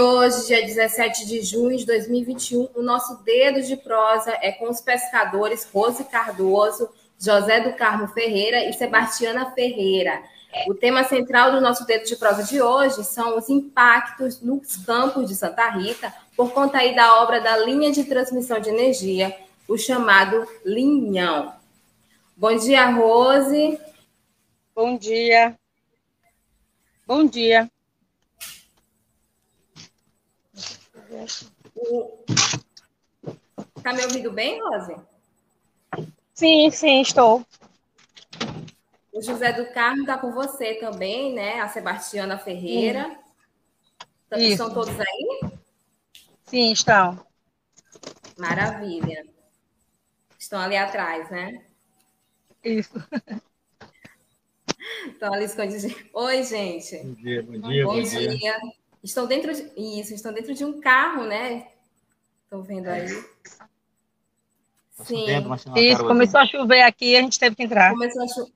Hoje, dia 17 de junho de 2021, o nosso dedo de prosa é com os pescadores Rose Cardoso, José do Carmo Ferreira e Sebastiana Ferreira. O tema central do nosso dedo de prosa de hoje são os impactos nos campos de Santa Rita por conta aí da obra da linha de transmissão de energia, o chamado linhão. Bom dia, Rose. Bom dia. Bom dia. Tá me ouvindo bem, Rose? Sim, sim, estou. O José do Carmo está com você também, né? A Sebastiana Ferreira. Sim. Estão todos aí? Sim, estão. Maravilha. Estão ali atrás, né? Isso. Estão ali escondidos. Oi, gente. Bom dia, bom dia. Bom, bom dia. dia. Estão dentro de isso, estão dentro de um carro, né? Estão vendo aí. Sim. Isso, começou a chover aqui, a gente teve que entrar. Começou a cho...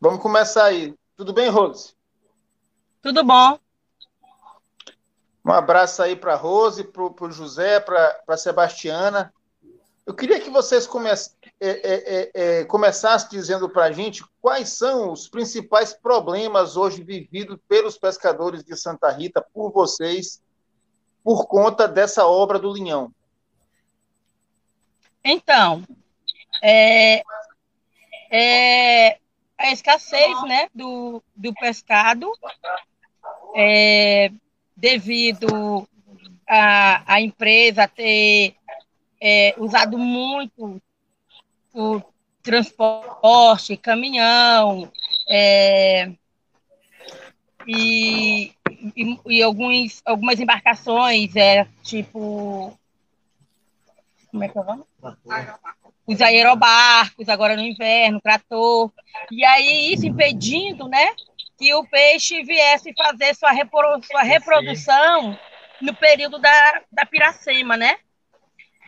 Vamos começar aí. Tudo bem, Rose? Tudo bom. Um abraço aí para Rose, para o José, para a Sebastiana. Eu queria que vocês comece, é, é, é, começassem dizendo para a gente quais são os principais problemas hoje vividos pelos pescadores de Santa Rita, por vocês, por conta dessa obra do Linhão. Então, é, é a escassez né, do, do pescado, é, devido a, a empresa ter é, usado muito o transporte, caminhão, é, e, e, e, alguns, algumas embarcações, é, tipo. Como é que é o nome? Os aerobarcos, agora no inverno, trator. E aí, isso impedindo, né? Que o peixe viesse fazer sua, repro, sua reprodução no período da, da piracema, né?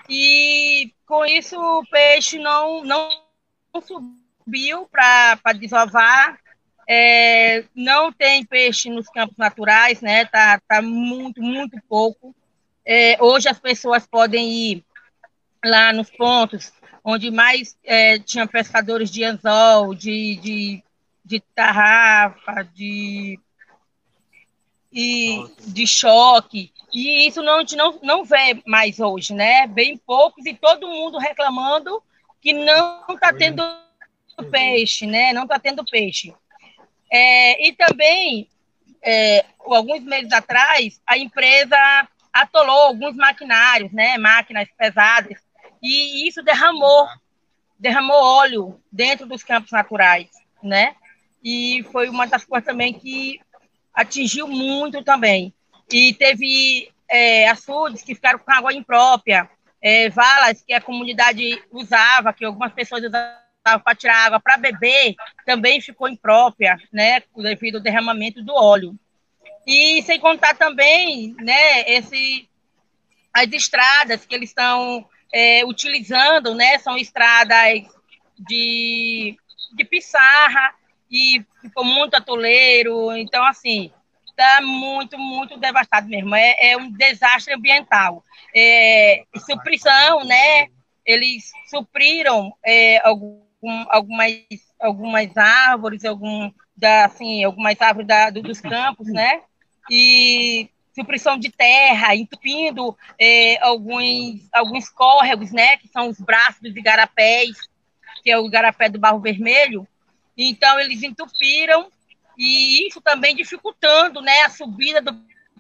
E com isso o peixe não, não subiu para desovar. É, não tem peixe nos campos naturais, né? Tá, tá muito, muito pouco. É, hoje as pessoas podem ir lá nos pontos onde mais é, tinha pescadores de anzol, de, de, de tarrafa, de, e, de choque. E isso não, a gente não, não vê mais hoje, né? Bem poucos e todo mundo reclamando que não está tendo peixe, né? Não está tendo peixe. É, e também, é, alguns meses atrás, a empresa atolou alguns maquinários, né? Máquinas pesadas, e isso derramou, derramou óleo dentro dos campos naturais, né? E foi uma das coisas também que atingiu muito também. E teve é, açudes que ficaram com água imprópria, é, valas que a comunidade usava, que algumas pessoas usavam para tirar água para beber, também ficou imprópria, né, devido ao derramamento do óleo. E sem contar também, né, esse, as estradas que eles estão é, utilizando, né, são estradas de, de pissarra e ficou muito atoleiro, então, assim, está muito, muito devastado mesmo. É, é um desastre ambiental. É, suprição, né? Eles supriram é, algum, algumas, algumas árvores, algum, da, assim, algumas árvores da, dos campos, né? E supressão de terra, entupindo é, alguns, alguns córregos, né? Que são os braços dos igarapés, que é o igarapé do barro vermelho. Então, eles entupiram e isso também dificultando né, a subida do,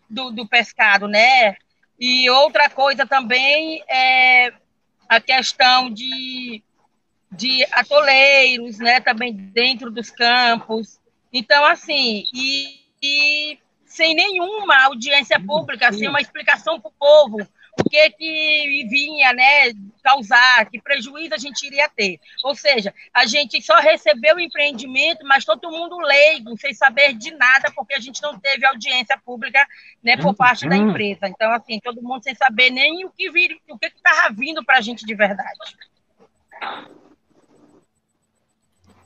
do, do pescado, né? E outra coisa também é a questão de, de atoleiros, né, também dentro dos campos. Então, assim, e, e sem nenhuma audiência pública, sem uma explicação para o povo o que que vinha, né, causar, que prejuízo a gente iria ter. Ou seja, a gente só recebeu o empreendimento, mas todo mundo leigo, sem saber de nada, porque a gente não teve audiência pública, né, por parte da uhum. empresa. Então, assim, todo mundo sem saber nem o que vir, o que estava vindo para a gente de verdade.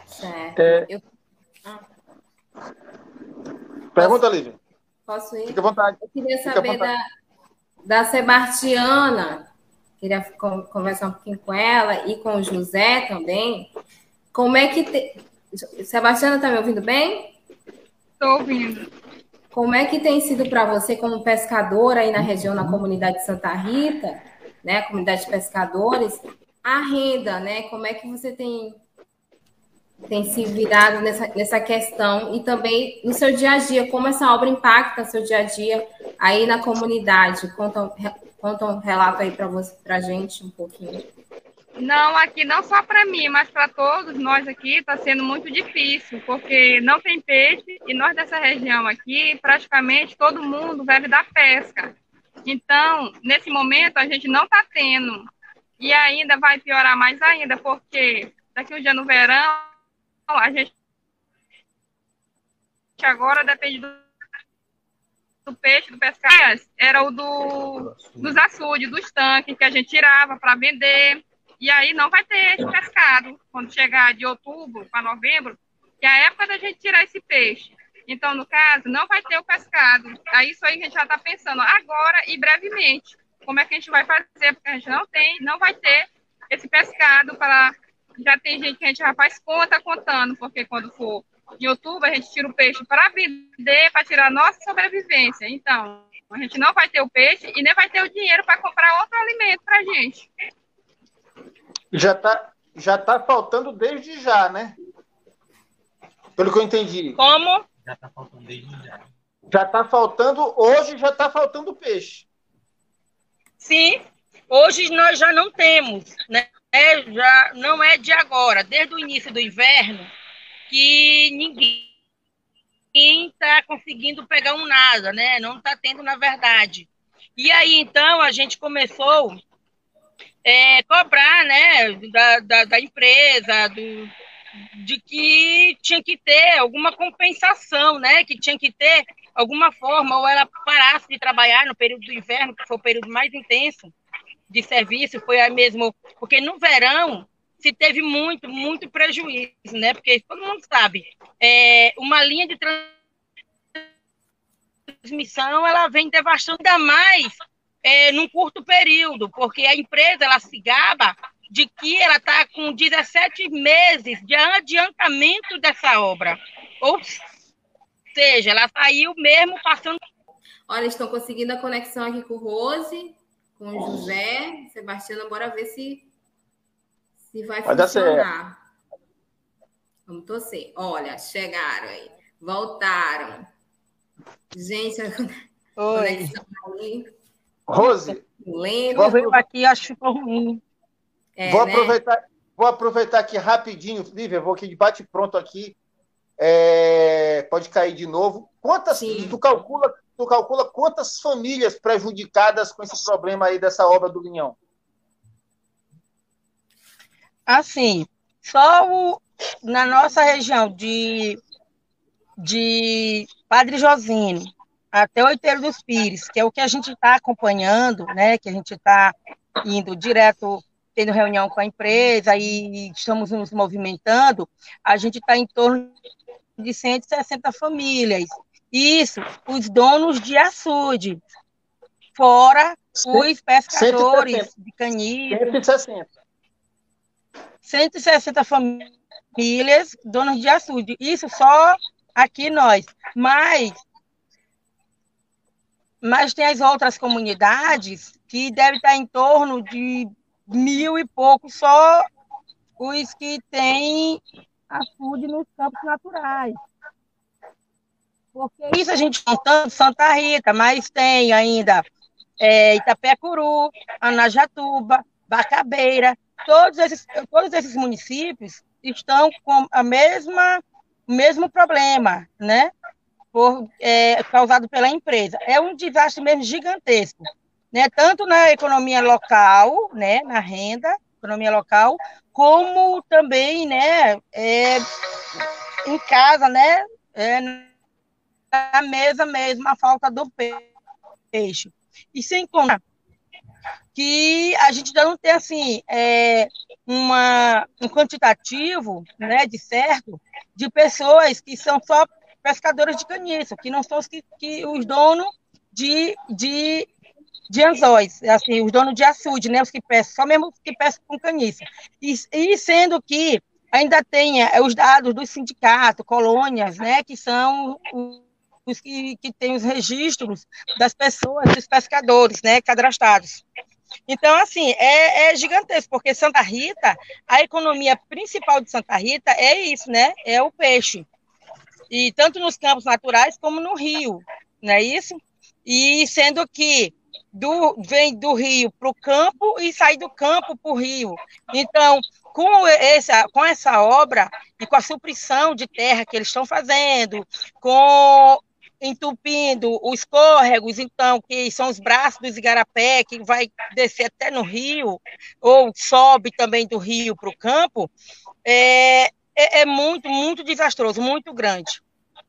Certo. É... Eu... Ah. Pergunta, Lívia. Posso ir? Fica à vontade. Eu queria saber da, da Sebastiana. Queria conversar um pouquinho com ela e com o José também. Como é que. Te... Sebastiana, está me ouvindo bem? Estou ouvindo. Como é que tem sido para você, como pescadora aí na região, na comunidade de Santa Rita, né, comunidade de pescadores, a renda, né? Como é que você tem tem se virado nessa, nessa questão e também no seu dia a dia, como essa obra impacta seu dia a dia aí na comunidade. Conta, conta um relato aí para a gente um pouquinho. Não, aqui não só para mim, mas para todos nós aqui está sendo muito difícil, porque não tem peixe e nós dessa região aqui, praticamente todo mundo vive da pesca. Então, nesse momento, a gente não está tendo. E ainda vai piorar mais ainda, porque daqui um dia no verão, a gente agora depende do, do peixe, do pescado, era o do, dos açudes, dos tanques que a gente tirava para vender. E aí não vai ter esse pescado quando chegar de outubro para novembro, que é a época da gente tirar esse peixe. Então, no caso, não vai ter o pescado. Aí isso aí a gente já está pensando agora e brevemente. Como é que a gente vai fazer? Porque a gente não tem, não vai ter esse pescado para já tem gente que a gente já faz conta contando, porque quando for em outubro a gente tira o peixe para vender, para tirar a nossa sobrevivência. Então, a gente não vai ter o peixe e nem vai ter o dinheiro para comprar outro alimento para a gente. Já está já tá faltando desde já, né? Pelo que eu entendi. Como? Já está faltando desde já. Já está faltando, hoje já está faltando peixe. Sim, hoje nós já não temos, né? É, já não é de agora, desde o início do inverno, que ninguém está conseguindo pegar um nada, né? Não está tendo, na verdade. E aí, então, a gente começou é, cobrar, né, da, da, da empresa, do, de que tinha que ter alguma compensação, né? Que tinha que ter alguma forma, ou ela parasse de trabalhar no período do inverno, que foi o período mais intenso, de serviço foi a mesmo, porque no verão se teve muito, muito prejuízo, né? Porque todo mundo sabe, é, uma linha de transmissão ela vem devastando ainda mais é, num curto período, porque a empresa ela se gaba de que ela está com 17 meses de adiantamento dessa obra. Ou seja, ela saiu mesmo passando. Olha, estão conseguindo a conexão aqui com o Rose com o José. Sebastiana, bora ver se, se vai, vai funcionar. Vamos torcer. Olha, chegaram aí. Voltaram. Gente, a conexão aí. Rose. Lembra? Vou aqui, acho que ficou ruim. É, vou, né? aproveitar, vou aproveitar aqui rapidinho, Lívia, vou aqui de bate pronto aqui. É, pode cair de novo. Quantas Sim. tu calcula tu calcula quantas famílias prejudicadas com esse problema aí dessa obra do Linhão? Assim, só o, na nossa região de, de Padre Josino até Oiteiro dos Pires, que é o que a gente está acompanhando, né, que a gente está indo direto, tendo reunião com a empresa e estamos nos movimentando, a gente está em torno de 160 famílias. Isso, os donos de açude, fora os pescadores 160. de caníbal. 160. 160 famílias, donos de açude. Isso só aqui nós. Mas, mas tem as outras comunidades que devem estar em torno de mil e pouco, só os que têm açude nos campos naturais. Porque isso a gente contando Santa Rita, mas tem ainda é, Itapecuru, Anajatuba, Bacabeira, todos esses, todos esses municípios estão com a mesma mesmo problema, né? Por, é, causado pela empresa. É um desastre mesmo gigantesco, né? Tanto na economia local, né? Na renda, economia local, como também, né? É, em casa, né? É, na mesa mesmo, a falta do peixe. E sem contar que a gente ainda não tem assim é, uma, um quantitativo né, de certo de pessoas que são só pescadores de caniço, que não são os, que, que, os donos de, de, de anzóis, assim, os donos de açude, né, os que pescam, só mesmo que pescam com caniço. E, e sendo que ainda tem os dados do sindicato, colônias, né, que são que, que têm os registros das pessoas, dos pescadores, né, cadastrados. Então, assim, é, é, gigantesco, porque Santa Rita, a economia principal de Santa Rita é isso, né? É o peixe. E tanto nos campos naturais como no rio, não é isso? E sendo que do, vem do rio para o campo e sai do campo para o rio. Então, com essa, com essa obra e com a suprição de terra que eles estão fazendo, com entupindo os córregos, então, que são os braços dos igarapé, que vai descer até no rio, ou sobe também do rio para o campo, é, é, é, muito, muito desastroso, muito grande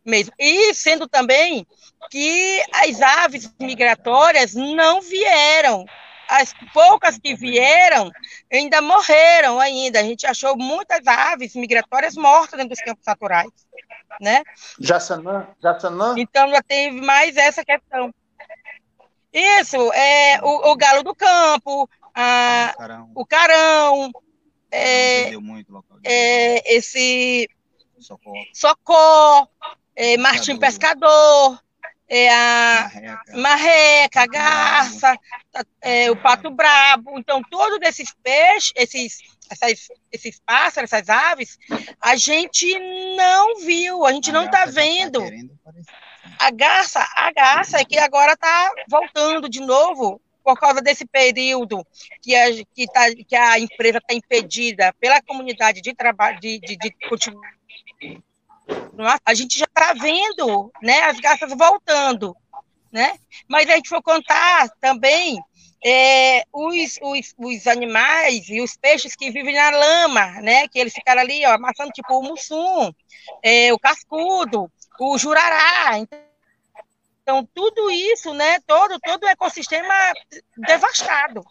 mesmo. E sendo também que as aves migratórias não vieram. As poucas que vieram ainda morreram ainda. A gente achou muitas aves migratórias mortas dentro dos campos naturais né? Jaçanã, Jaçanã. Então já teve mais essa questão. Isso, é o, o galo do campo, a, carão. o carão, é, é, esse Socó, Socó é, Martim Pescador, é a marreca, marreca a garça, é, o pato brabo. Então, todos esses peixes, esses essas, esses pássaros, essas aves, a gente não viu, a gente a não está tá vendo. Tá a garça, a garça é que agora está voltando de novo por causa desse período que a, que tá, que a empresa está impedida pela comunidade de trabalho, de, de, de continuar. A gente já está vendo né, as garças voltando. Né? Mas a gente for contar também é, os, os, os, animais e os peixes que vivem na lama, né? Que eles ficaram ali, ó, amassando, tipo o mussum, é, o cascudo, o jurará. Então, tudo isso, né? Todo, todo o ecossistema devastado.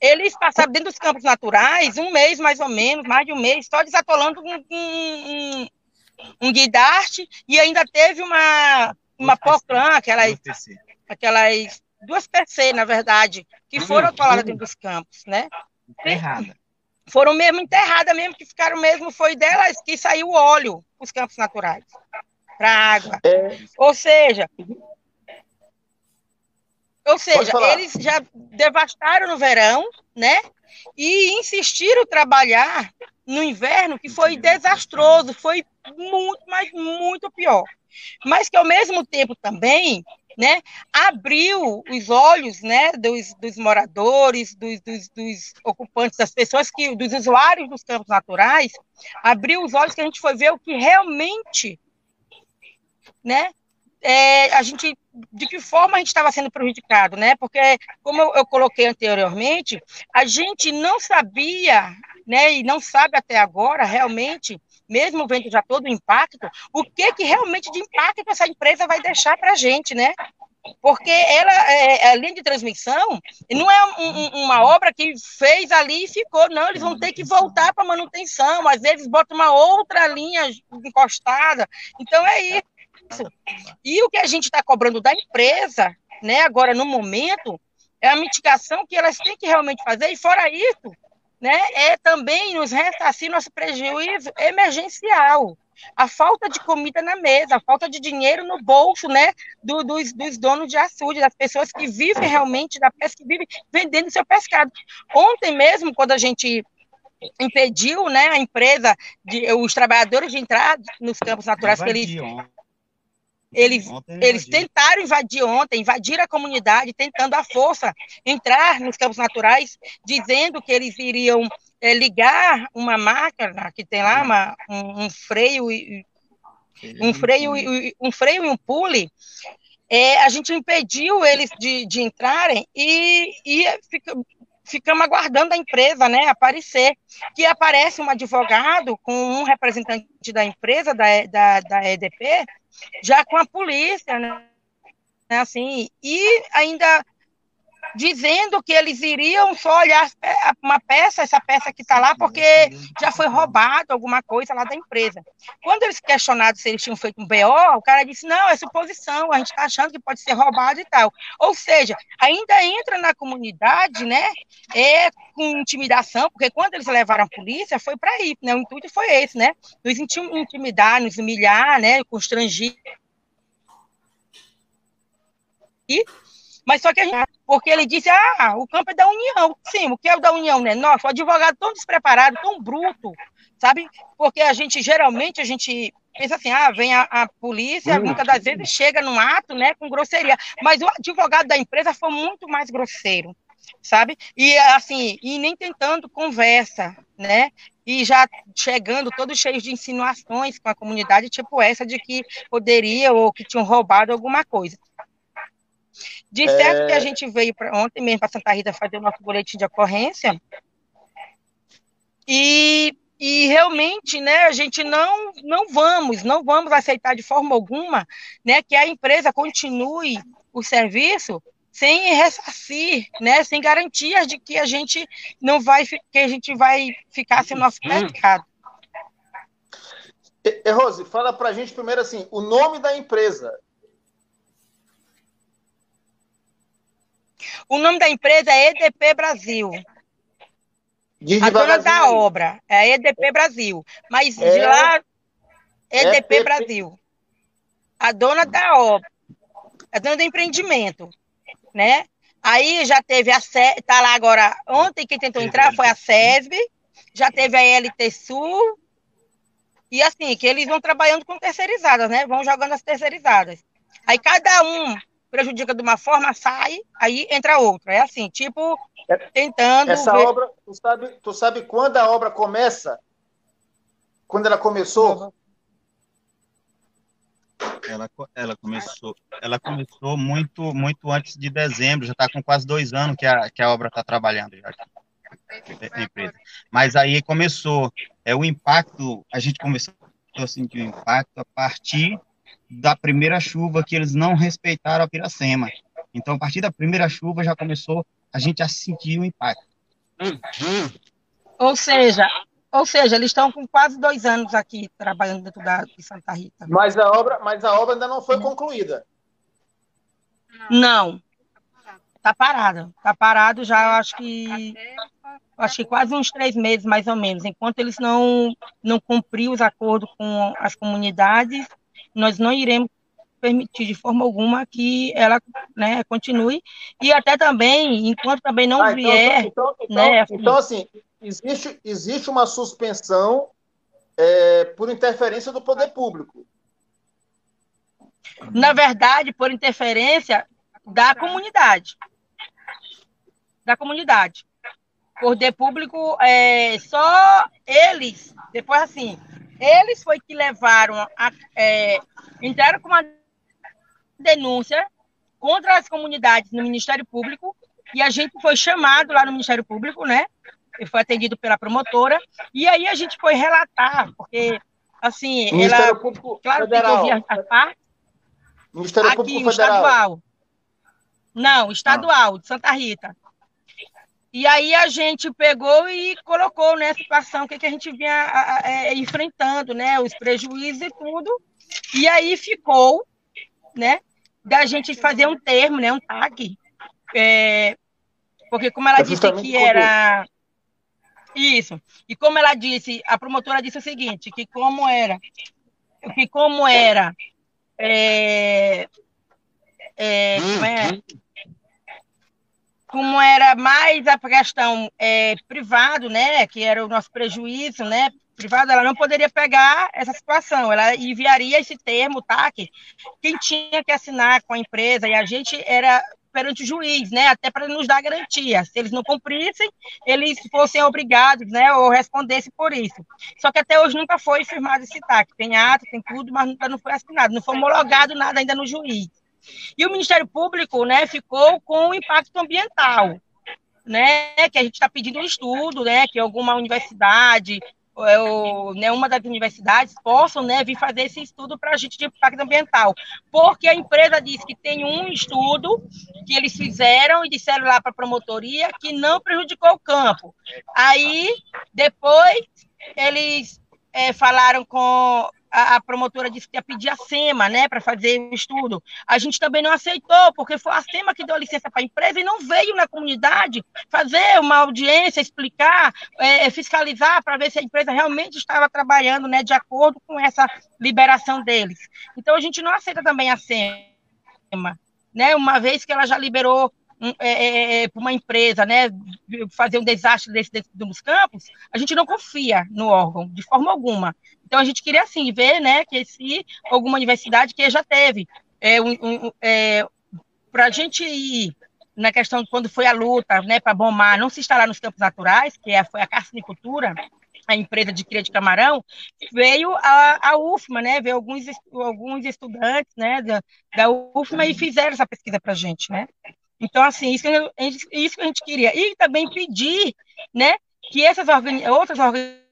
Eles passaram dentro dos campos naturais um mês, mais ou menos, mais de um mês, só desatolando um, um, um, um guidarte e ainda teve uma, uma poclã, aquelas, aquelas duas PC, na verdade, que foram atoladas dentro dos campos, né? Enterrada. Foram mesmo enterradas, mesmo que ficaram mesmo, foi delas que saiu o óleo os campos naturais, para água. É. Ou seja, ou seja, eles já devastaram no verão, né? E insistiram trabalhar no inverno, que foi desastroso, foi muito, mas muito pior. Mas que ao mesmo tempo também né, abriu os olhos né, dos, dos moradores, dos, dos, dos, ocupantes, das pessoas, que, dos usuários dos campos naturais, abriu os olhos que a gente foi ver o que realmente, né, é, a gente, de que forma a gente estava sendo prejudicado, né, porque, como eu, eu coloquei anteriormente, a gente não sabia, né, e não sabe até agora, realmente, mesmo vendo já todo o impacto, o que, que realmente de impacto essa empresa vai deixar para a gente, né? Porque ela, é, a linha de transmissão, não é um, uma obra que fez ali e ficou, não, eles vão ter que voltar para manutenção, às vezes botam uma outra linha encostada, então é isso. E o que a gente está cobrando da empresa, né, agora no momento, é a mitigação que elas têm que realmente fazer, e fora isso, né, é também nos ressarcir nosso prejuízo emergencial. A falta de comida na mesa, a falta de dinheiro no bolso né, do, dos, dos donos de açude, das pessoas que vivem realmente da pesca, que vivem vendendo seu pescado. Ontem mesmo, quando a gente impediu né, a empresa, de, os trabalhadores de entrar nos campos naturais, que eles eles, eles tentaram invadir ontem, invadir a comunidade, tentando à força entrar nos campos naturais, dizendo que eles iriam é, ligar uma máquina que tem lá uma, um, um freio e um freio, um freio e um pule, é, a gente impediu eles de, de entrarem e, e fica, ficamos aguardando a empresa né, aparecer. Que aparece um advogado com um representante da empresa, da, da, da EDP, já com a polícia, né? Assim, e ainda dizendo que eles iriam só olhar uma peça, essa peça que está lá, porque já foi roubado alguma coisa lá da empresa. Quando eles questionaram se eles tinham feito um BO, o cara disse, não, é suposição, a gente está achando que pode ser roubado e tal. Ou seja, ainda entra na comunidade, né, é, com intimidação, porque quando eles levaram a polícia, foi para ir, né, o intuito foi esse, né, nos intimidar, nos humilhar, né, constrangir, e mas só que a gente, porque ele disse, ah, o campo é da União. Sim, o que é o da União, né? Nossa, o advogado tão despreparado, tão bruto, sabe? Porque a gente, geralmente, a gente pensa assim, ah, vem a, a polícia, muitas das vezes chega num ato, né, com grosseria. Mas o advogado da empresa foi muito mais grosseiro, sabe? E, assim, e nem tentando conversa, né? E já chegando todos cheios de insinuações com a comunidade, tipo essa de que poderia ou que tinham roubado alguma coisa. De certo é... que a gente veio pra, ontem mesmo para Santa Rita fazer o nosso boletim de ocorrência. E, e realmente, né, a gente não, não vamos, não vamos aceitar de forma alguma, né, que a empresa continue o serviço sem ressarcir, né, sem garantias de que a gente não vai, que a gente vai ficar sem o nosso hum. mercado. E, Rose, fala para a gente primeiro assim, o nome da empresa. O nome da empresa é EDP Brasil. Diz a dona da obra é EDP Brasil. Mas é, de lá, EDP é Brasil. A dona da obra, a dona do empreendimento, né? Aí já teve a tá lá agora. Ontem quem tentou entrar foi a SESB, já teve a LT Sul, e assim, que eles vão trabalhando com terceirizadas, né? Vão jogando as terceirizadas. Aí cada um prejudica de uma forma, sai, aí entra outra. É assim, tipo, tentando. Essa ver... obra, tu sabe, tu sabe quando a obra começa? Quando ela começou? Ela, ela começou, ela começou muito, muito antes de dezembro, já está com quase dois anos que a, que a obra está trabalhando já. A empresa. Mas aí começou, é o impacto, a gente começou a sentir o impacto a partir da primeira chuva que eles não respeitaram a Piracema. Então, a partir da primeira chuva já começou a gente a sentir o impacto. Ou seja, ou seja, eles estão com quase dois anos aqui trabalhando dentro da, de Santa Rita. Mas a obra, mas a obra ainda não foi concluída. Não. Está parada. Está parado já, acho que acho que quase uns três meses, mais ou menos. Enquanto eles não não cumpriram os acordos com as comunidades, nós não iremos permitir de forma alguma que ela né, continue e até também, enquanto também não ah, então, vier... Então, então, né, assim, então, assim, existe, existe uma suspensão é, por interferência do poder público. Na verdade, por interferência da comunidade. Da comunidade. Poder público, é, só eles, depois assim, eles foi que levaram, a, é, entraram com uma denúncia contra as comunidades no Ministério Público e a gente foi chamado lá no Ministério Público, né? E foi atendido pela promotora e aí a gente foi relatar, porque assim, Ministério ela, Público claro, Federal. que ouvir as partes. Ministério aqui, Público Federal. estadual. Não, estadual, ah. de Santa Rita. E aí a gente pegou e colocou nessa né, situação, o que, que a gente vinha é, enfrentando, né? Os prejuízos e tudo. E aí ficou, né? Da gente fazer um termo, né? Um tag. É, porque como ela é disse que era. Isso. E como ela disse, a promotora disse o seguinte, que como era, que como era é, é, como é, como era mais a questão é, privado, né, que era o nosso prejuízo, né, privada, ela não poderia pegar essa situação, ela enviaria esse termo, tá? Que quem tinha que assinar com a empresa e a gente era perante o juiz, né, até para nos dar garantia. Se eles não cumprissem, eles fossem obrigados, né, ou respondessem por isso. Só que até hoje nunca foi firmado esse TAC. Tem ato, tem tudo, mas nunca não foi assinado, não foi homologado nada ainda no juiz. E o Ministério Público, né, ficou com o impacto ambiental, né, que a gente está pedindo um estudo, né, que alguma universidade ou, né, uma das universidades possam né, vir fazer esse estudo para a gente de impacto ambiental. Porque a empresa disse que tem um estudo que eles fizeram e disseram lá para a promotoria que não prejudicou o campo. Aí, depois, eles é, falaram com a, a, promotora disse que ia pedir a SEMA, né, para fazer o estudo. A gente também não aceitou, porque foi a SEMA que deu licença para a empresa e não veio na comunidade fazer uma audiência, explicar, é, fiscalizar, para ver se a empresa realmente estava trabalhando, né, de acordo com essa liberação deles. Então, a gente não aceita também a SEMA, né, uma vez que ela já liberou é, é, é para uma empresa, né, fazer um desastre desse, nos campos, a gente não confia no órgão, de forma alguma. Então, a gente queria, assim, ver, né, que se alguma universidade que já teve, é, um, um, é, para a gente ir na questão de quando foi a luta, né, para bombar, não se instalar nos campos naturais, que é, foi a carcinicultura, a empresa de cria de camarão, veio a, a UFMA, né, veio alguns, alguns estudantes, né, da, da UFMA e fizeram essa pesquisa para a gente, né. Então, assim, isso que, a gente, isso que a gente queria. E também pedir, né, que essas organi outras organizações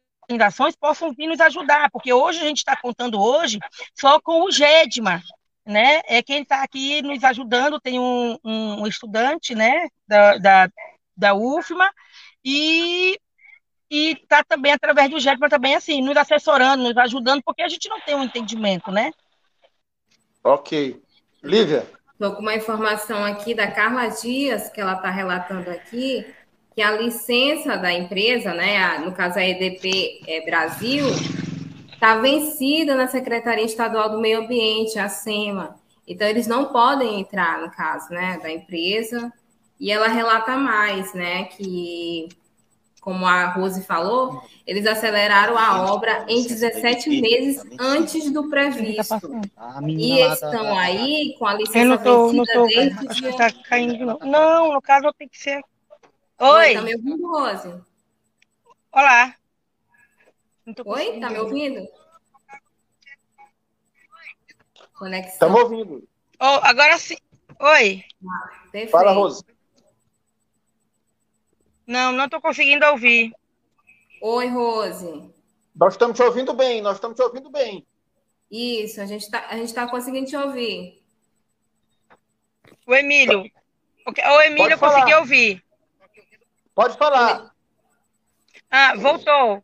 possam vir nos ajudar, porque hoje a gente está contando hoje só com o GEDMA, né, é quem está aqui nos ajudando, tem um, um estudante, né, da, da, da UFMA, e e está também através do GEDMA também assim, nos assessorando, nos ajudando, porque a gente não tem um entendimento, né? Ok. Lívia? Estou com uma informação aqui da Carla Dias, que ela está relatando aqui, que a licença da empresa, né, no caso a EDP é, Brasil, está vencida na Secretaria Estadual do Meio Ambiente, a SEMA. Então, eles não podem entrar, no caso, né, da empresa. E ela relata mais, né, que como a Rose falou, eles aceleraram a obra em 17 meses antes do previsto. E estão aí com a licença tô, vencida tô, desde tá caindo, não. não, no caso tem que ser... Oi! Tá me ouvindo, Rose? Olá! Oi, tá me ouvindo? Conexão. Estamos ouvindo. Oh, agora sim. Oi. Ah, Fala, Rose. Não, não estou conseguindo ouvir. Oi, Rose. Nós estamos te ouvindo bem, nós estamos te ouvindo bem. Isso, a gente está tá conseguindo te ouvir. O Emílio. O Emílio conseguiu ouvir. Pode falar. Ah, voltou.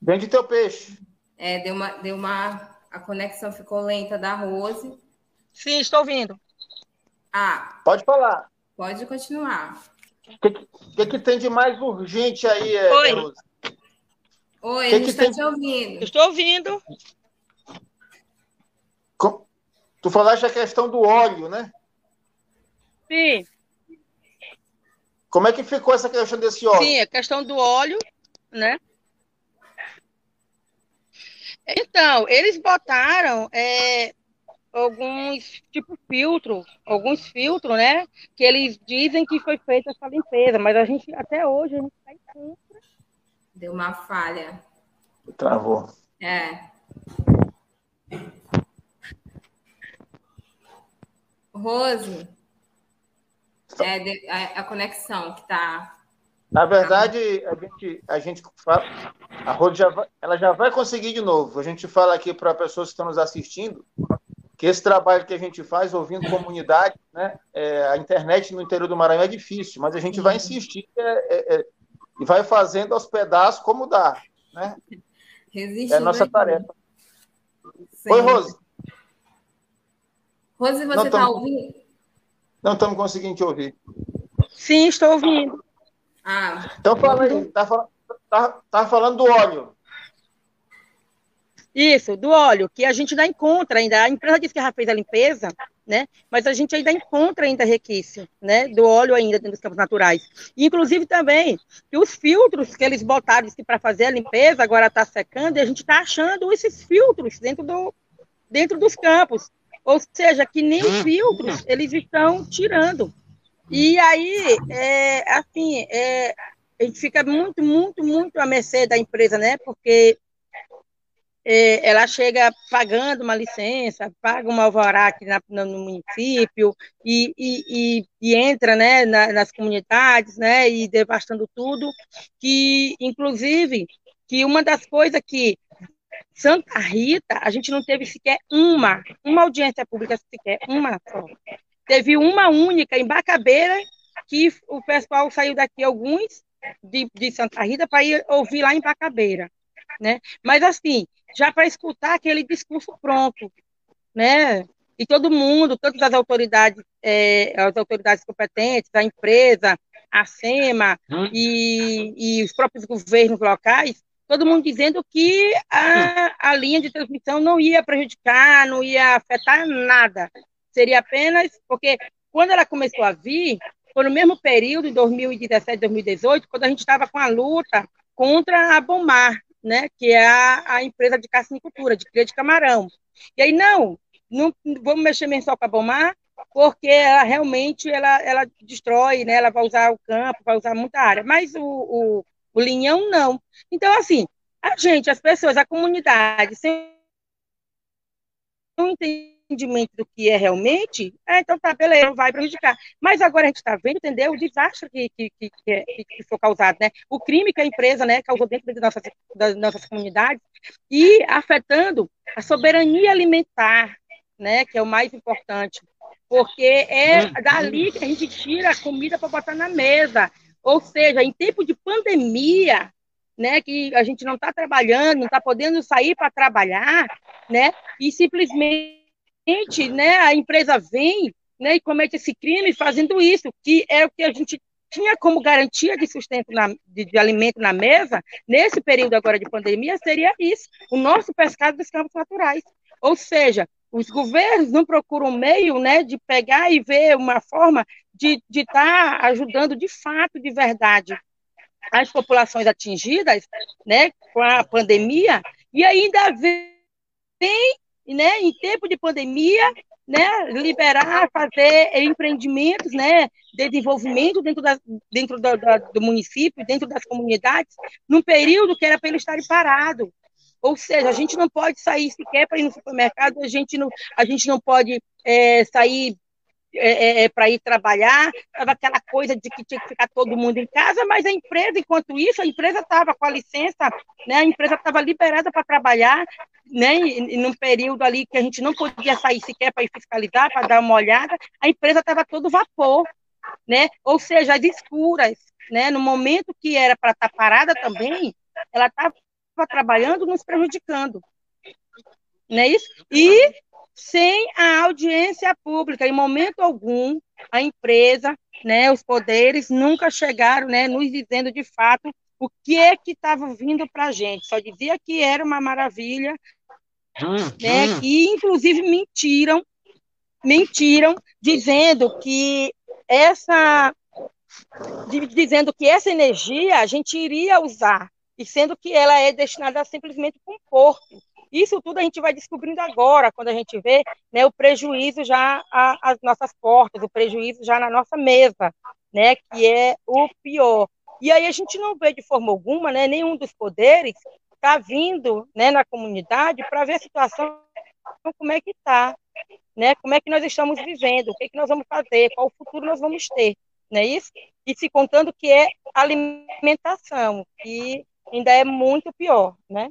Vende teu peixe. É, deu uma, deu uma. A conexão ficou lenta da Rose. Sim, estou ouvindo. Ah. Pode falar. Pode continuar. O que, que, que, tem de mais urgente aí, é, Oi. Rose? Oi, que a gente está tem... te ouvindo. Estou ouvindo. Tu falaste a questão do óleo, né? Sim. Como é que ficou essa questão desse óleo? Sim, a questão do óleo, né? Então, eles botaram é, alguns tipo filtro, alguns filtros, né? Que eles dizem que foi feita essa limpeza, mas a gente até hoje a gente está em contra. Deu uma falha. Travou. É. Rose, é a, a conexão que está na verdade, a gente, a gente fala, a Rose já vai, ela já vai conseguir de novo. A gente fala aqui para pessoas que estão nos assistindo que esse trabalho que a gente faz ouvindo comunidade, né, é, a internet no interior do Maranhão é difícil, mas a gente vai insistir é, é, é e vai fazendo aos pedaços como dá. Né? é a nossa tarefa. Sim. Oi, Rose. Rose, você está ouvindo? Não estamos conseguindo te ouvir. Sim, estou ouvindo. Ah. Então fala aí, está falando, tá, tá falando do óleo. Isso, do óleo, que a gente ainda encontra ainda. A empresa disse que já fez a limpeza, né? Mas a gente ainda encontra ainda requício, né? Do óleo ainda dentro dos campos naturais. E, inclusive também que os filtros que eles botaram para fazer a limpeza agora está secando e a gente está achando esses filtros dentro do dentro dos campos. Ou seja, que nem filtros eles estão tirando. E aí, é, assim, é, a gente fica muito, muito, muito à mercê da empresa, né? Porque é, ela chega pagando uma licença, paga uma alvará aqui na, no município e, e, e, e entra né, na, nas comunidades, né, e devastando tudo, que, inclusive, que uma das coisas que Santa Rita, a gente não teve sequer uma, uma audiência pública sequer, uma só. Teve uma única em Bacabeira, que o pessoal saiu daqui, alguns, de, de Santa Rita, para ir ouvir lá em Bacabeira né? Mas assim, já para escutar aquele discurso pronto, né? E todo mundo, todas as autoridades, é, as autoridades competentes, a empresa, a SEMA hum. e, e os próprios governos locais, todo mundo dizendo que a, a linha de transmissão não ia prejudicar, não ia afetar nada. Seria apenas porque quando ela começou a vir, foi no mesmo período, em 2017, 2018, quando a gente estava com a luta contra a Bomar, né, que é a, a empresa de caçinicultura, de cria de camarão. E aí, não, não vamos mexer só com a Bomar, porque ela realmente ela, ela destrói, né, ela vai usar o campo, vai usar muita área, mas o, o, o linhão não. Então, assim, a gente, as pessoas, a comunidade, sem um entendimento do que é realmente, é, então tá, beleza, não vai prejudicar. Mas agora a gente está vendo, entendeu, o desastre que, que, que, que, que foi causado, né? O crime que a empresa né, causou dentro das nossas, das nossas comunidades e afetando a soberania alimentar, né, que é o mais importante, porque é uhum. dali que a gente tira a comida para botar na mesa. Ou seja, em tempo de pandemia, né, que a gente não está trabalhando, não está podendo sair para trabalhar, né, e simplesmente né, a empresa vem né, e comete esse crime fazendo isso, que é o que a gente tinha como garantia de sustento na, de, de, alimento na mesa, nesse período agora de pandemia, seria isso, o nosso pescado dos campos naturais. Ou seja, os governos não procuram meio né, de pegar e ver uma forma de estar tá ajudando de fato, de verdade, as populações atingidas né, com a pandemia, e ainda vem né, em tempo de pandemia, né, liberar, fazer empreendimentos, né, desenvolvimento dentro, da, dentro do, do município, dentro das comunidades, num período que era para ele estar parado. Ou seja, a gente não pode sair sequer para ir no supermercado, a gente não, a gente não pode é, sair é, é, é para ir trabalhar, estava aquela coisa de que tinha que ficar todo mundo em casa, mas a empresa, enquanto isso, a empresa estava com a licença, né, a empresa estava liberada para trabalhar, né, e, e num período ali que a gente não podia sair sequer para ir fiscalizar, para dar uma olhada, a empresa estava todo vapor, né, ou seja, as escuras, né, no momento que era para estar tá parada também, ela estava trabalhando, nos prejudicando, não é isso? E sem a audiência pública, em momento algum, a empresa, né, os poderes nunca chegaram, né, nos dizendo de fato o que é que estava vindo para a gente. Só dizia que era uma maravilha, hum, né, hum. e inclusive mentiram, mentiram, dizendo que essa, dizendo que essa energia a gente iria usar, e sendo que ela é destinada simplesmente para um porto. Isso tudo a gente vai descobrindo agora, quando a gente vê né, o prejuízo já às nossas portas, o prejuízo já na nossa mesa, né, que é o pior. E aí a gente não vê de forma alguma, né, nenhum dos poderes está vindo né, na comunidade para ver a situação, como é que está, né, como é que nós estamos vivendo, o que, é que nós vamos fazer, qual o futuro nós vamos ter, não é isso? E se contando que é alimentação, que ainda é muito pior, né?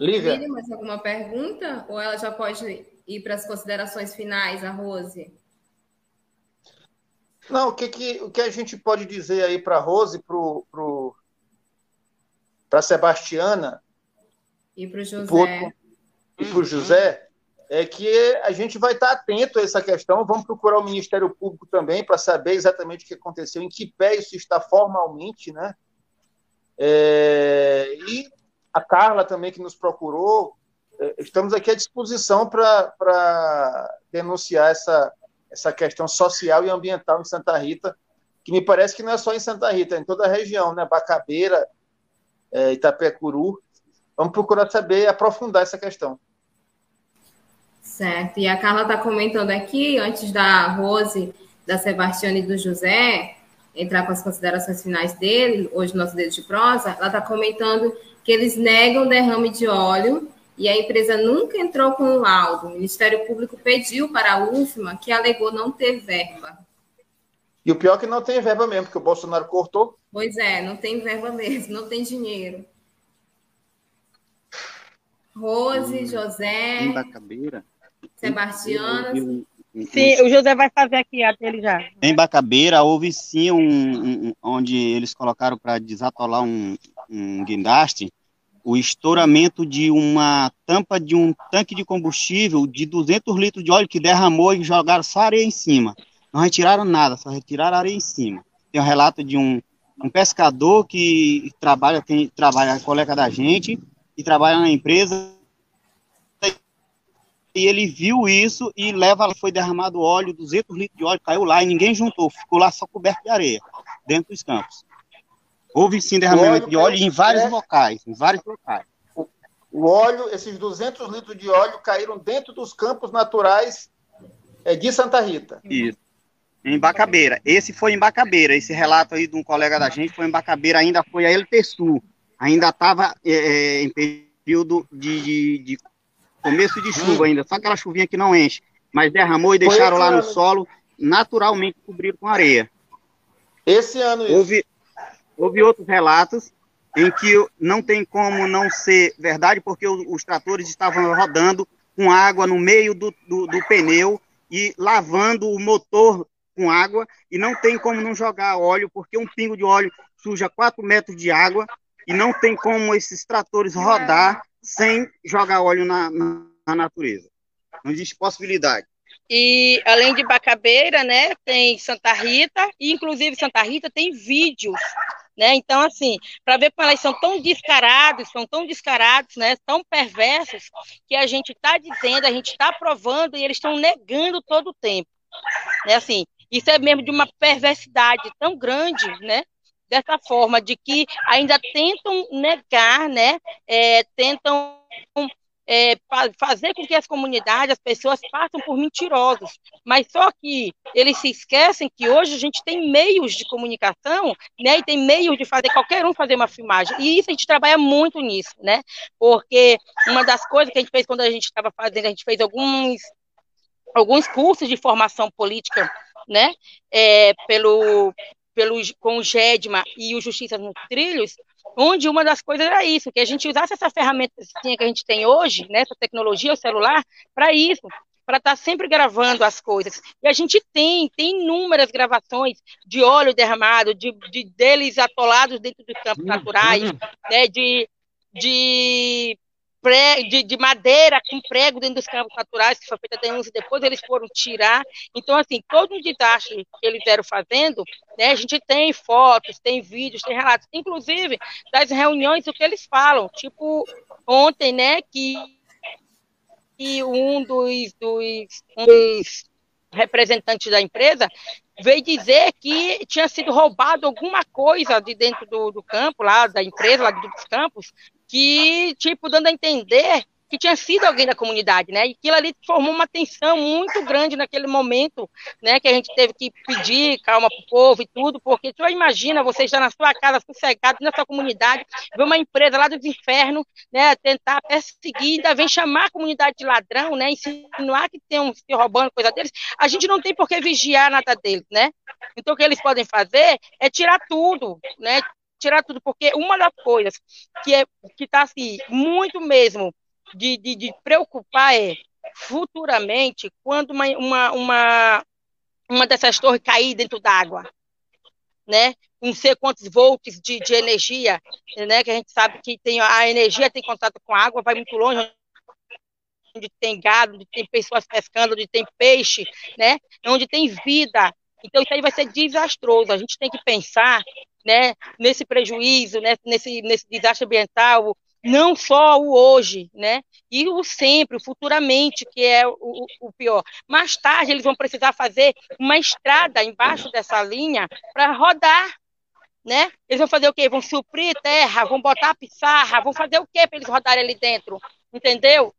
Lívia. Lívia, mais alguma pergunta? Ou ela já pode ir para as considerações finais, a Rose? Não, o que, que, o que a gente pode dizer aí para a Rose, para pro, pro, a Sebastiana e para o José. E para o José, é que a gente vai estar atento a essa questão. Vamos procurar o Ministério Público também para saber exatamente o que aconteceu, em que pé isso está formalmente, né? É, e a Carla também, que nos procurou, é, estamos aqui à disposição para denunciar essa, essa questão social e ambiental em Santa Rita, que me parece que não é só em Santa Rita, é em toda a região, né? Bacabeira, é, Itapecuru. Vamos procurar saber e aprofundar essa questão. Certo. E a Carla está comentando aqui, antes da Rose, da Sebastiana e do José entrar com as considerações finais dele, hoje no nosso dedo de prosa, ela está comentando que eles negam derrame de óleo e a empresa nunca entrou com o laudo. O Ministério Público pediu para a UFMA, que alegou não ter verba. E o pior é que não tem verba mesmo, porque o Bolsonaro cortou. Pois é, não tem verba mesmo, não tem dinheiro. Rose, hum, José. Embacabeira. Sebastiana. Sim, o José vai fazer aqui a dele já. Em Bacabeira houve sim um, um onde eles colocaram para desatolar um, um guindaste o estouramento de uma tampa de um tanque de combustível de 200 litros de óleo que derramou e jogaram só areia em cima. Não retiraram nada, só retiraram areia em cima. Tem um relato de um, um pescador que trabalha, tem, trabalha, é colega da gente, e trabalha na empresa, e ele viu isso e leva, foi derramado óleo, 200 litros de óleo, caiu lá e ninguém juntou, ficou lá só coberto de areia, dentro dos campos. Houve sim derramamento de óleo em vários é... locais, em vários locais. O, óleo, esses 200 litros de óleo caíram dentro dos campos naturais é, de Santa Rita. Isso. Em Bacabeira. Esse foi em Bacabeira. Esse relato aí de um colega da gente foi em Bacabeira, ainda foi a LTSU. Ainda estava é, é, em período de, de, de, começo de chuva ainda, só aquela chuvinha que não enche. Mas derramou e deixaram lá no solo, naturalmente cobriram com areia. Esse ano isso. Houve, houve outros relatos em que não tem como não ser verdade, porque os, tratores estavam rodando com água no meio do, do, do, pneu e lavando o motor com água, e não tem como não jogar óleo, porque um pingo de óleo suja 4 metros de água, e não tem como esses tratores rodar sem jogar óleo na, na, na natureza. Não existe possibilidade. E além de Bacabeira, né, tem Santa Rita, e inclusive Santa Rita tem vídeos né? Então, assim, para ver como elas são tão descarados, são tão descarados, né? tão perversos, que a gente está dizendo, a gente está provando e eles estão negando todo o tempo. Né? Assim, isso é mesmo de uma perversidade tão grande, né? dessa forma, de que ainda tentam negar, né? É, tentam é, fazer com que as comunidades, as pessoas passem por mentirosos. Mas só que eles se esquecem que hoje a gente tem meios de comunicação, né? E tem meios de fazer qualquer um fazer uma filmagem. E isso a gente trabalha muito nisso, né? Porque uma das coisas que a gente fez quando a gente estava fazendo, a gente fez alguns alguns cursos de formação política, né? É, pelo pelo, com o GEDMA e o Justiça nos Trilhos, onde uma das coisas era isso, que a gente usasse essa ferramenta que a gente tem hoje, né, essa tecnologia, o celular, para isso, para estar tá sempre gravando as coisas. E a gente tem, tem inúmeras gravações de óleo derramado, de, de deles atolados dentro dos campos naturais, uhum. né, de, de de, de, madeira com prego dentro dos campos naturais, que foi feita a denúncia, depois eles foram tirar. Então, assim, todo um desastre que eles eram fazendo, né, a gente tem fotos, tem vídeos, tem relatos, inclusive das reuniões, o que eles falam, tipo, ontem, né, que, que um dos, dos, um dos representantes da empresa veio dizer que tinha sido roubado alguma coisa de dentro do, do campo, lá da empresa, lá dos campos, que, tipo, dando a entender que tinha sido alguém da comunidade, né? E aquilo ali formou uma tensão muito grande naquele momento, né? Que a gente teve que pedir calma pro povo e tudo, porque tu imagina você estar na sua casa, sossegado, na sua comunidade, ver uma empresa lá dos infernos, né? Tentar perseguir, ainda vem chamar a comunidade de ladrão, né? Insinuar que tem um se roubando coisa deles. A gente não tem por que vigiar nada deles, né? Então o que eles podem fazer é tirar tudo, né? Tirar tudo, porque uma das coisas que é que está assim, muito mesmo de, de, de, preocupar é futuramente, quando uma, uma, uma, uma dessas torres cair dentro d'água, né? Não sei quantos volts de, de energia, né? Que a gente sabe que tem a energia tem contato com a água, vai muito longe, onde tem gado, onde tem pessoas pescando, onde tem peixe, né? Onde tem vida. Então isso aí vai ser desastroso. A gente tem que pensar né, nesse prejuízo, né, nesse, nesse desastre ambiental, não só o hoje, né? E o sempre, o futuramente, que é o, o pior. Mais tarde, eles vão precisar fazer uma estrada embaixo dessa linha para rodar, né? Eles vão fazer o quê? Vão suprir terra, vão botar pissarra, vão fazer o quê para eles rodarem ali dentro? Entendeu?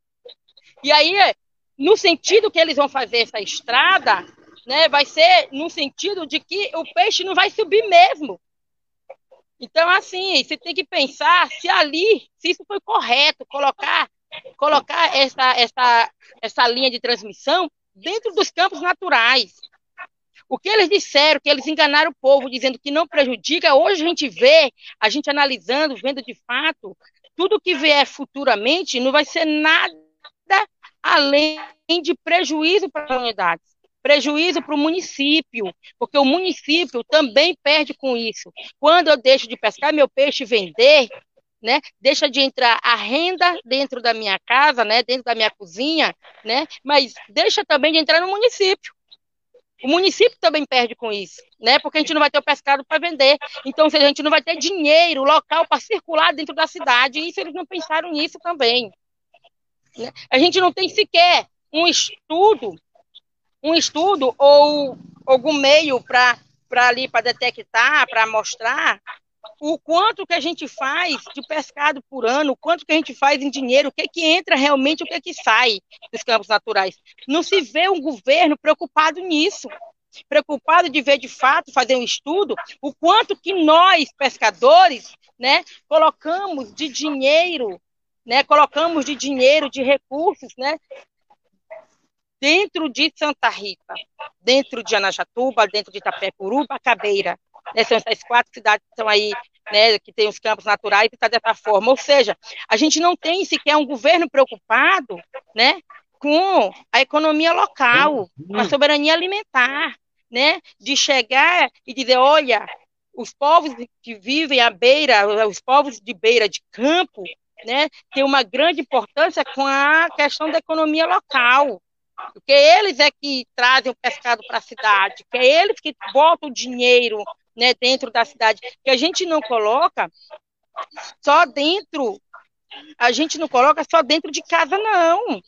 E aí, no sentido que eles vão fazer essa estrada, né, vai ser no sentido de que o peixe não vai subir mesmo. Então, assim, você tem que pensar se ali, se isso foi correto, colocar, colocar essa, essa, essa linha de transmissão dentro dos campos naturais. O que eles disseram, que eles enganaram o povo, dizendo que não prejudica, hoje a gente vê, a gente analisando, vendo de fato, tudo que vier futuramente não vai ser nada além de prejuízo para as comunidades prejuízo para o município, porque o município também perde com isso. Quando eu deixo de pescar meu peixe e vender, né, deixa de entrar a renda dentro da minha casa, né, dentro da minha cozinha, né, mas deixa também de entrar no município. O município também perde com isso, né? Porque a gente não vai ter o pescado para vender. Então, se a gente não vai ter dinheiro local para circular dentro da cidade, isso eles não pensaram nisso também. Né? A gente não tem sequer um estudo um estudo ou algum meio para ali para detectar, para mostrar o quanto que a gente faz de pescado por ano, o quanto que a gente faz em dinheiro, o que que entra realmente, o que que sai dos campos naturais. Não se vê um governo preocupado nisso, preocupado de ver de fato, fazer um estudo, o quanto que nós, pescadores, né, colocamos de dinheiro, né, colocamos de dinheiro, de recursos, né, dentro de Santa Rita, dentro de Anajatuba, dentro de Itapecuru, Cabeira. Né, são essas quatro cidades que estão aí, né, que tem os campos naturais e está dessa forma. Ou seja, a gente não tem sequer um governo preocupado né, com a economia local, com a soberania alimentar, né, de chegar e dizer, olha, os povos que vivem à beira, os povos de beira de campo, né, têm uma grande importância com a questão da economia local porque eles é que trazem o pescado para a cidade, que é eles que botam o dinheiro né, dentro da cidade, que a gente não coloca só dentro, a gente não coloca só dentro de casa, não.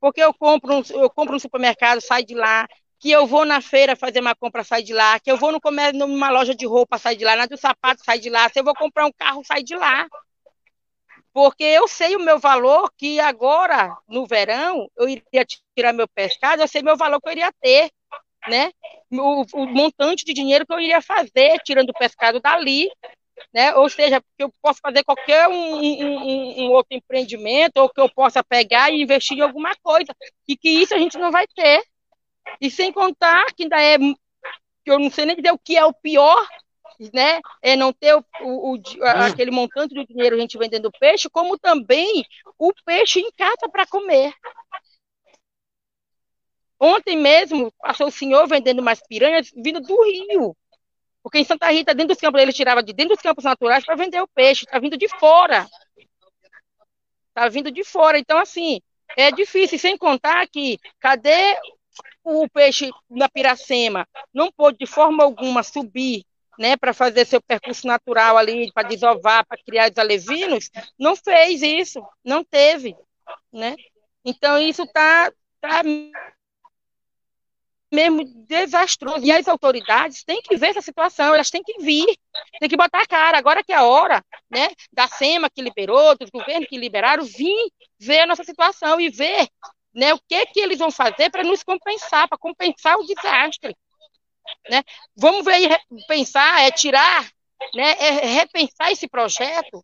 Porque eu compro, um, eu compro um supermercado, sai de lá, que eu vou na feira fazer uma compra, sai de lá, que eu vou no comércio, numa loja de roupa, sai de lá, na do sapato, sai de lá, se eu vou comprar um carro, sai de lá porque eu sei o meu valor que agora, no verão, eu iria tirar meu pescado, eu sei meu valor que eu iria ter, né? O, o montante de dinheiro que eu iria fazer tirando o pescado dali, né? Ou seja, que eu posso fazer qualquer um, um, um, outro empreendimento, ou que eu possa pegar e investir em alguma coisa, e que isso a gente não vai ter. E sem contar que ainda é, que eu não sei nem dizer o que é o pior, né, é não ter o, o, o, aquele montante de dinheiro a gente vendendo peixe, como também o peixe em casa para comer. Ontem mesmo passou o senhor vendendo umas piranhas vindo do Rio. Porque em Santa Rita, dentro dos campos, ele tirava de dentro dos campos naturais para vender o peixe. Está vindo de fora. Está vindo de fora. Então, assim, é difícil. Sem contar que, cadê o peixe na Piracema? Não pôde, de forma alguma, subir né, para fazer seu percurso natural ali, para desovar, para criar os alevinos, não fez isso, não teve, né? Então isso está tá mesmo desastroso. E as autoridades têm que ver essa situação, elas têm que vir, têm que botar a cara. Agora que é a hora, né, da SEMA que liberou, dos governos que liberaram, vir ver a nossa situação e ver né, o que, que eles vão fazer para nos compensar, para compensar o desastre. Né? Vamos ver pensar, é tirar, né? é repensar esse projeto,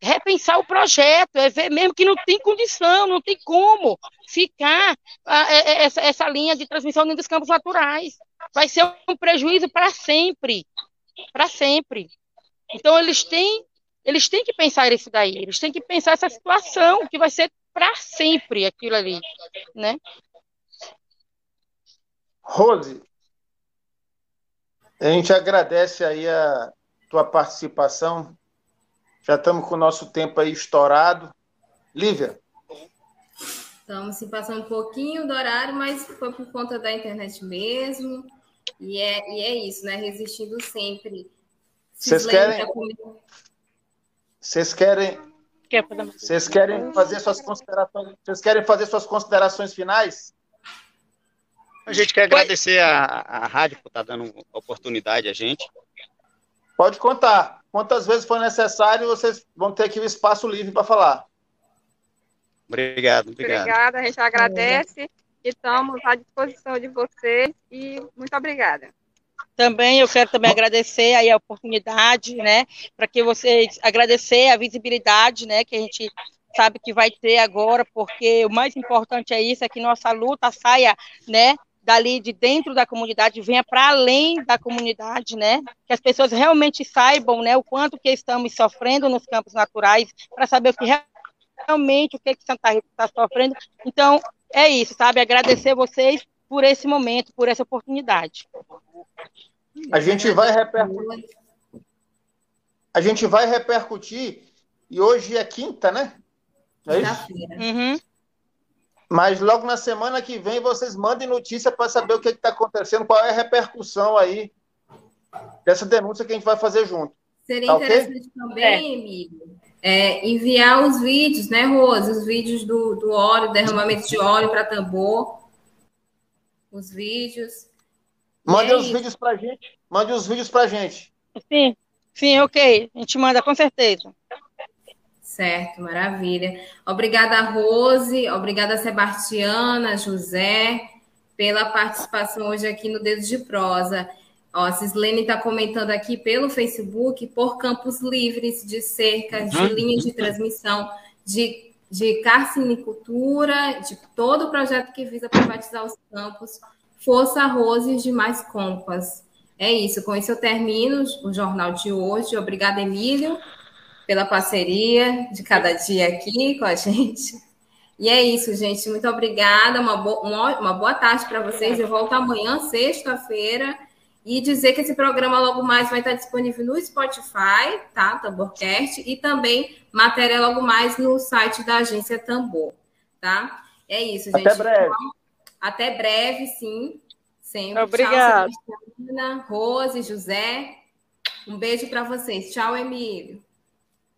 repensar o projeto, é ver mesmo que não tem condição, não tem como ficar a, é, é, essa, essa linha de transmissão dentro dos campos naturais. Vai ser um prejuízo para sempre, para sempre. Então eles têm, eles têm que pensar isso daí, eles têm que pensar essa situação que vai ser para sempre aquilo ali, né? Rose, a gente agradece aí a tua participação. Já estamos com o nosso tempo aí estourado. Lívia. Estamos se passando um pouquinho do horário, mas foi por conta da internet mesmo. E é, e é isso, né? Resistindo sempre. Vocês querem, vocês querem. Vocês querem fazer suas considerações? Vocês querem fazer suas considerações finais? A gente quer agradecer a, a rádio por estar dando oportunidade a gente. Pode contar. Quantas vezes for necessário, vocês vão ter aqui o espaço livre para falar. Obrigado, obrigado. Obrigada, a gente agradece e estamos à disposição de vocês e muito obrigada. Também eu quero também agradecer aí a oportunidade, né, para que vocês agradecer a visibilidade, né, que a gente sabe que vai ter agora, porque o mais importante é isso, é que nossa luta saia, né, dali de dentro da comunidade, venha para além da comunidade, né, que as pessoas realmente saibam, né, o quanto que estamos sofrendo nos campos naturais, para saber o que realmente o que que Santa Rita está sofrendo. Então, é isso, sabe, agradecer vocês por esse momento, por essa oportunidade. A gente vai repercutir. A gente vai repercutir, e hoje é quinta, né? É isso? Uhum. Mas logo na semana que vem vocês mandem notícia para saber o que está acontecendo, qual é a repercussão aí dessa denúncia que a gente vai fazer junto. Seria Tá interessante também, Emílio, é, enviar os vídeos, né, Rose? Os vídeos do, do óleo, derramamento de óleo para tambor. Os vídeos. Mande é os isso. vídeos pra gente. Mande os vídeos pra gente. Sim, sim, ok, a gente manda com certeza. Certo, maravilha. Obrigada, Rose. Obrigada, Sebastiana, José, pela participação hoje aqui no Dedos de Prosa. Ó, a Cislene está comentando aqui pelo Facebook, por campos livres de cerca, de linhas de transmissão, de, de carcinicultura, de todo o projeto que visa privatizar os campos. Força Rose de mais Compass. É isso, com isso eu termino o jornal de hoje. Obrigada, Emílio pela parceria de cada dia aqui com a gente. E é isso, gente. Muito obrigada. Uma, bo uma, uma boa tarde para vocês. Eu volto amanhã, sexta-feira. E dizer que esse programa logo mais vai estar disponível no Spotify, tá? Tamborcast. E também matéria logo mais no site da agência Tambor, tá? É isso, gente. Até breve. Tchau. Até breve, sim. Sempre. Obrigada. Tchau, Rose, José. Um beijo para vocês. Tchau, Emílio.